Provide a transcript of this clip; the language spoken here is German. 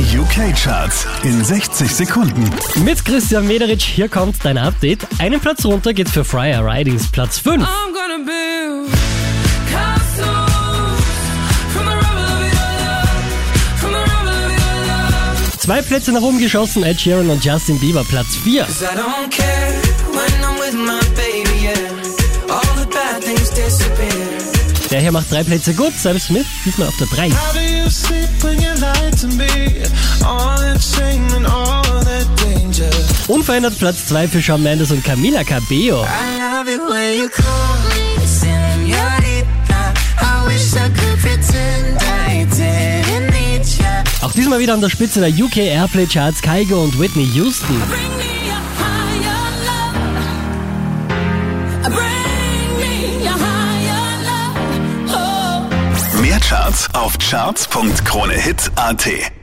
Die UK-Charts in 60 Sekunden. Mit Christian Mederich, hier kommt dein Update. Einen Platz runter geht für Friar Ridings Platz 5. I'm gonna build castles from the rubble of your love, from the rubble of your love. Zwei Plätze nach oben geschossen, Ed Sheeran und Justin Bieber Platz 4. 'Cause I don't care when I'm with my baby, yeah. All the bad things disappear. Der hier macht drei Plätze gut, Sam Smith diesmal auf der 3. Unverändert Platz 2 für Shawn Mendes und Camila Cabello. Auch diesmal wieder an der Spitze der UK Airplay Charts Kygo und Whitney Houston. Oh. Mehr Charts auf charts.kronehit.at.